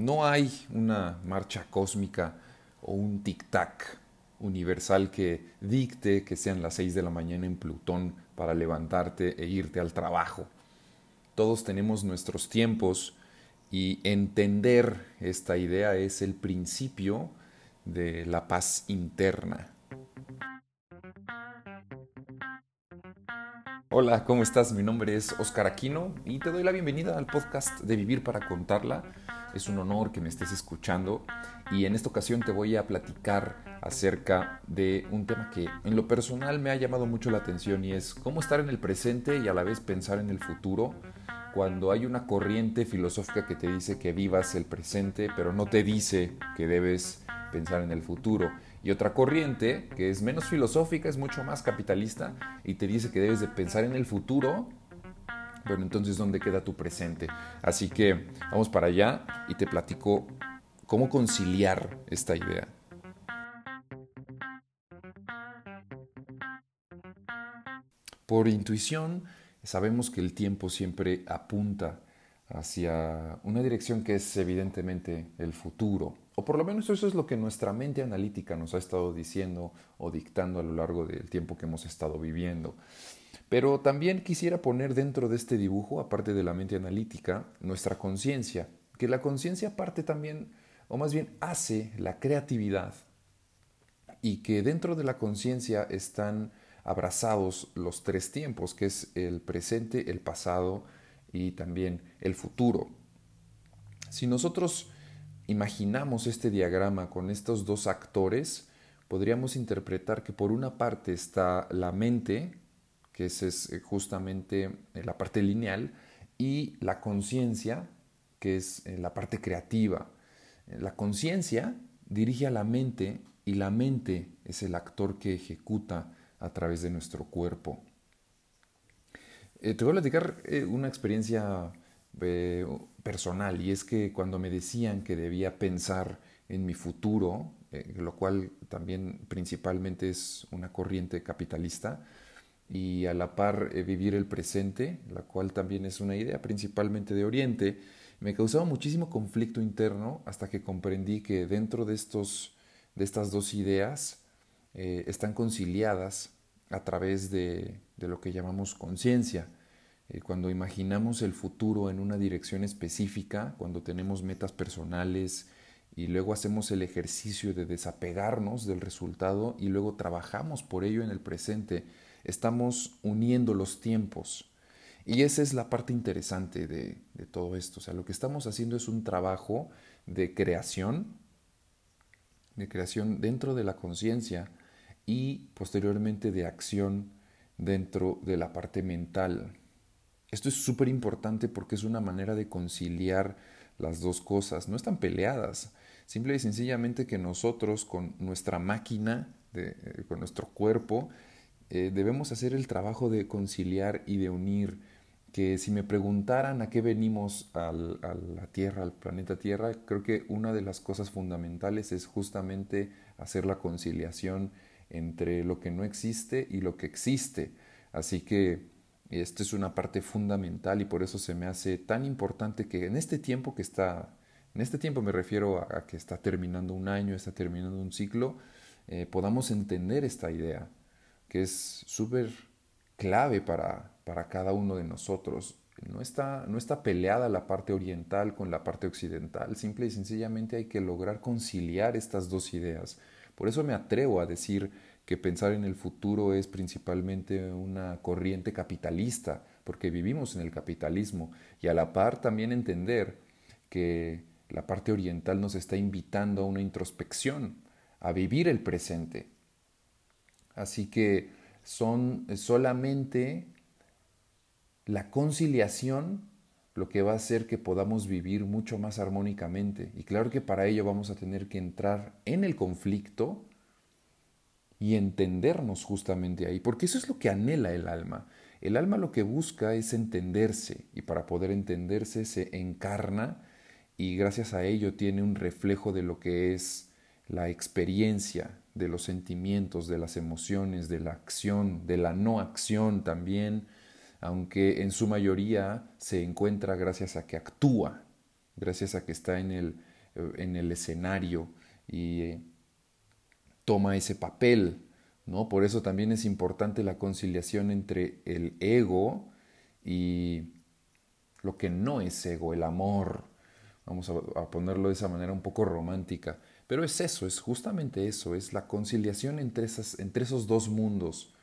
No hay una marcha cósmica o un tic-tac universal que dicte que sean las 6 de la mañana en Plutón para levantarte e irte al trabajo. Todos tenemos nuestros tiempos y entender esta idea es el principio de la paz interna. Hola, ¿cómo estás? Mi nombre es Oscar Aquino y te doy la bienvenida al podcast de Vivir para Contarla. Es un honor que me estés escuchando y en esta ocasión te voy a platicar acerca de un tema que en lo personal me ha llamado mucho la atención y es cómo estar en el presente y a la vez pensar en el futuro cuando hay una corriente filosófica que te dice que vivas el presente pero no te dice que debes pensar en el futuro. Y otra corriente que es menos filosófica, es mucho más capitalista y te dice que debes de pensar en el futuro, pero entonces ¿dónde queda tu presente? Así que vamos para allá y te platico cómo conciliar esta idea. Por intuición, sabemos que el tiempo siempre apunta hacia una dirección que es evidentemente el futuro, o por lo menos eso es lo que nuestra mente analítica nos ha estado diciendo o dictando a lo largo del tiempo que hemos estado viviendo. Pero también quisiera poner dentro de este dibujo, aparte de la mente analítica, nuestra conciencia, que la conciencia parte también, o más bien hace la creatividad, y que dentro de la conciencia están abrazados los tres tiempos, que es el presente, el pasado y también el futuro. Si nosotros imaginamos este diagrama con estos dos actores, podríamos interpretar que por una parte está la mente, que es eh, justamente eh, la parte lineal, y la conciencia, que es eh, la parte creativa. La conciencia dirige a la mente y la mente es el actor que ejecuta a través de nuestro cuerpo. te voy a platicar una experiencia personal y es que cuando me decían que debía pensar en mi futuro, lo cual también principalmente es una corriente capitalista, y a la par eh, vivir el presente, la cual también es una idea principalmente de Oriente, me causaba muchísimo conflicto interno hasta que comprendí que dentro de, estos, de estas dos ideas eh, están conciliadas a través de, de lo que llamamos conciencia. Eh, cuando imaginamos el futuro en una dirección específica, cuando tenemos metas personales y luego hacemos el ejercicio de desapegarnos del resultado y luego trabajamos por ello en el presente, estamos uniendo los tiempos. Y esa es la parte interesante de, todo esto. O sea, lo que estamos haciendo es un trabajo de creación, de creación dentro de la conciencia y posteriormente de acción dentro de la parte mental, esto es súper importante porque es una manera de conciliar las dos cosas. No están peleadas. Simple y sencillamente que nosotros con nuestra máquina, eh, con nuestro cuerpo, eh, debemos hacer el trabajo de conciliar y de unir. Que si me preguntaran a qué venimos a la Tierra, al planeta Tierra, creo que una de las cosas fundamentales es justamente hacer la conciliación entre lo que no existe y lo que existe. Así que esta es una parte fundamental y por eso se me hace tan importante que en este tiempo que está, en este tiempo me refiero a, que está terminando un año, está terminando un ciclo, eh, podamos entender esta idea, que es súper clave para, para cada uno de nosotros. No está, no está peleada la parte oriental con la parte occidental, simple y sencillamente hay que lograr conciliar estas dos ideas. Por eso me atrevo a decir que pensar en el futuro es principalmente una corriente capitalista, porque vivimos en el capitalismo, y a la par también entender que la parte oriental nos está invitando a una introspección, a vivir el presente. Así que son solamente la conciliación lo que va a hacer que podamos vivir mucho más armónicamente. Y claro que para ello vamos a tener que entrar en el conflicto, y entendernos justamente ahí, porque eso es lo que anhela el alma. El alma lo que busca es entenderse y para poder entenderse se encarna y gracias a ello tiene un reflejo de lo que es la experiencia, de los sentimientos, de las emociones, de la acción, de la no acción también, aunque en su mayoría se encuentra gracias a que actúa, gracias a que está en el, eh, en el escenario y eh, toma ese papel, ¿no? Por eso también es importante la conciliación entre el ego y lo que no es ego, el amor. Vamos a, ponerlo de esa manera un poco romántica. Pero es eso, es justamente eso, es la conciliación entre, esas, entre esos dos mundos.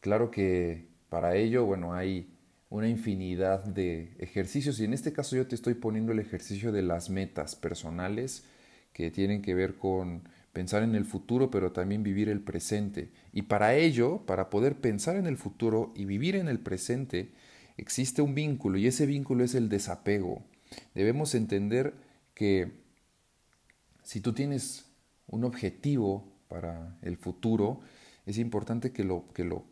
Claro que para ello, bueno, hay una infinidad de ejercicios y en este caso yo te estoy poniendo el ejercicio de las metas personales que tienen que ver con pensar en el futuro pero también vivir el presente. Y para ello, para poder pensar en el futuro y vivir en el presente, existe un vínculo y ese vínculo es el desapego. Debemos entender que si tú tienes un objetivo para el futuro, es importante que lo, que lo,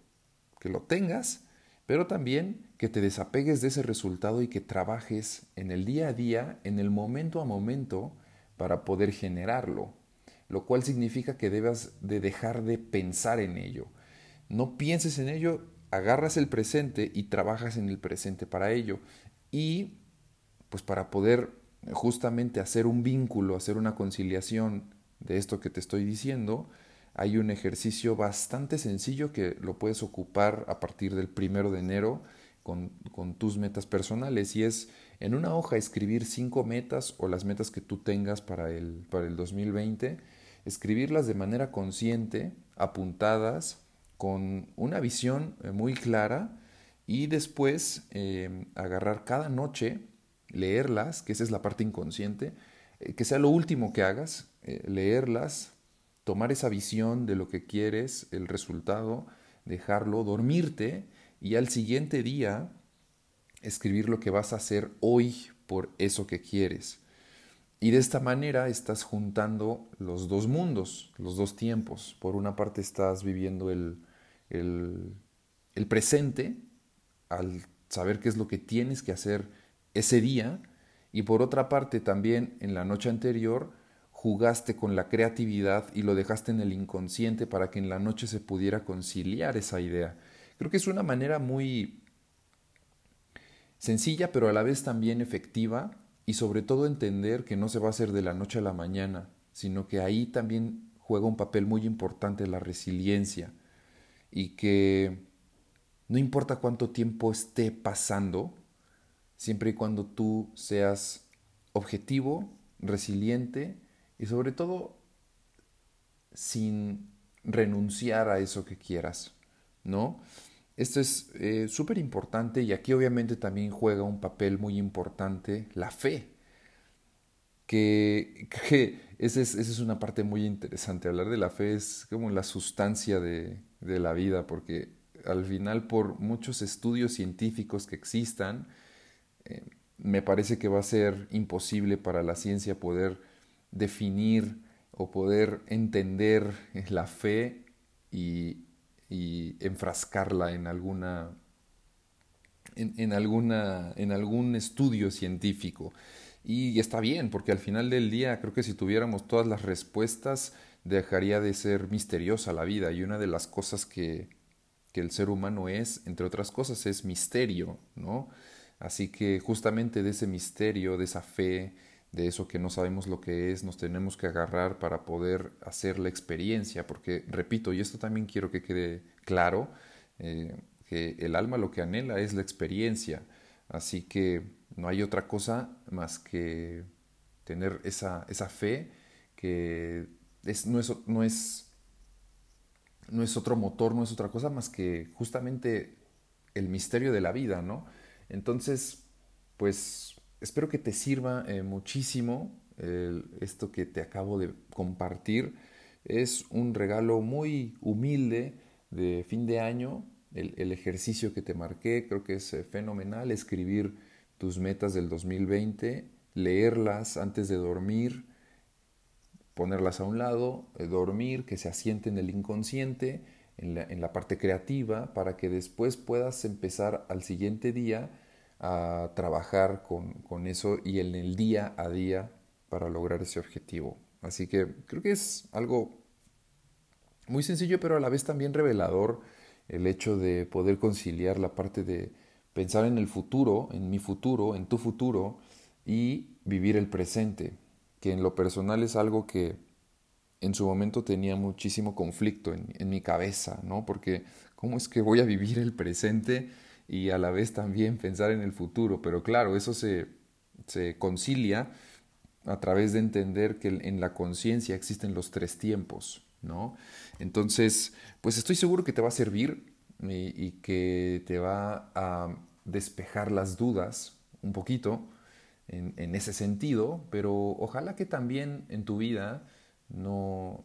que lo tengas, pero también que te desapegues de ese resultado y que trabajes en el día a día, en el momento a momento, para poder generarlo, lo cual significa que debas de dejar de pensar en ello. No pienses en ello, agarras el presente y trabajas en el presente para ello. Y pues para poder justamente hacer un vínculo, hacer una conciliación de esto que te estoy diciendo, hay un ejercicio bastante sencillo que lo puedes ocupar a partir del primero de enero con, tus metas personales y es en una hoja escribir cinco metas o las metas que tú tengas para el, para el 2020, escribirlas de manera consciente, apuntadas, con una visión eh, muy clara y después em, agarrar cada noche, leerlas, que esa es la parte inconsciente, eh, que sea lo último que hagas, eh, leerlas, tomar esa visión de lo que quieres, el resultado, dejarlo, dormirte y al siguiente día escribir lo que vas a hacer hoy por eso que quieres. Y de esta manera estás juntando los dos mundos, los dos tiempos. Por una parte estás viviendo el, el, el presente al saber qué es lo que tienes que hacer ese día y por otra parte también en la noche anterior jugaste con la creatividad y lo dejaste en el inconsciente para que en la noche se pudiera conciliar esa idea. Creo que es una manera muy sencilla, pero a la vez también efectiva y sobre todo entender que no se va a hacer de la noche a la mañana, sino que ahí también juega un papel muy importante la resiliencia y que no importa cuánto tiempo esté pasando, siempre y cuando tú seas objetivo, resiliente y sobre todo sin renunciar a eso que quieras, ¿no? Esto es eh, súper importante y aquí obviamente también juega un papel muy importante la fe, que, esa, es, es, una parte muy interesante. Hablar de la fe es como la sustancia de la vida, porque al final por muchos estudios científicos que existan, me parece que va a ser imposible para la ciencia poder definir o poder entender la fe y y enfrascarla en alguna en, alguna, en algún estudio científico. Y está bien, porque al final del día creo que si tuviéramos todas las respuestas, dejaría de ser misteriosa la vida. Y una de las cosas que, que el ser humano es, entre otras cosas, es misterio, ¿no? Así que justamente de ese misterio, de esa fe, de eso que no sabemos lo que es, nos tenemos que agarrar para poder hacer la experiencia, porque repito, y esto también quiero que quede claro, eh, que el alma lo que anhela es la experiencia, así que no hay otra cosa más que tener esa, esa fe que es, no, no, es, no es otro motor, no es otra cosa más que justamente el misterio de la vida, ¿no? Entonces, pues espero que te sirva eh, muchísimo esto que te acabo de compartir. Es un regalo muy humilde de fin de año. El, ejercicio que te marqué creo que es eh, fenomenal. Escribir tus metas del 2020, leerlas antes de dormir, ponerlas a un lado, eh, dormir, que se asiente en el inconsciente, en la, parte creativa, para que después puedas empezar al siguiente día a trabajar con, con, eso y en el día a día para lograr ese objetivo. Así que creo que es algo muy sencillo, pero a la vez también revelador el hecho de poder conciliar la parte de pensar en el futuro, en mi futuro, en tu futuro y vivir el presente. que en lo personal es algo que en su momento tenía muchísimo conflicto en, en mi cabeza, ¿no? Porque ¿cómo es que voy a vivir el presente y a la vez también pensar en el futuro? Pero claro, eso se, se concilia a través de entender que en la conciencia existen los tres tiempos, ¿no? Entonces, pues estoy seguro que te va a servir y, que te va a despejar las dudas un poquito en, en, ese sentido, pero ojalá que también en tu vida no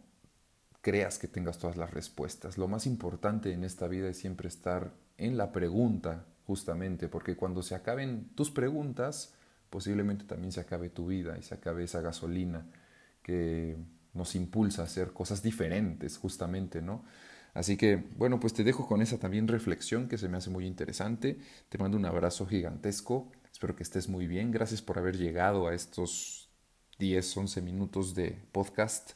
creas que tengas todas las respuestas. Lo más importante en esta vida es siempre estar en la pregunta, justamente, porque cuando se acaben tus preguntas, posiblemente también se acabe tu vida y se acabe esa gasolina que nos impulsa a hacer cosas diferentes, justamente, ¿no? Así que, bueno, pues te dejo con esa también reflexión que se me hace muy interesante. Te mando un abrazo gigantesco. Espero que estés muy bien. Gracias por haber llegado a estos 10, 11 minutos de podcast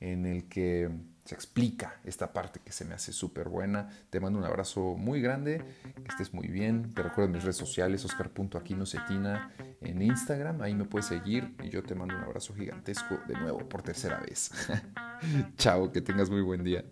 en el que se explica esta parte que se me hace súper buena. Te mando un abrazo muy grande, que estés muy bien. Te recuerdo mis redes sociales, oscar.aquinocetina en Instagram, ahí me puedes seguir y yo te mando un abrazo gigantesco de nuevo por tercera vez. Chao, que tengas muy buen día.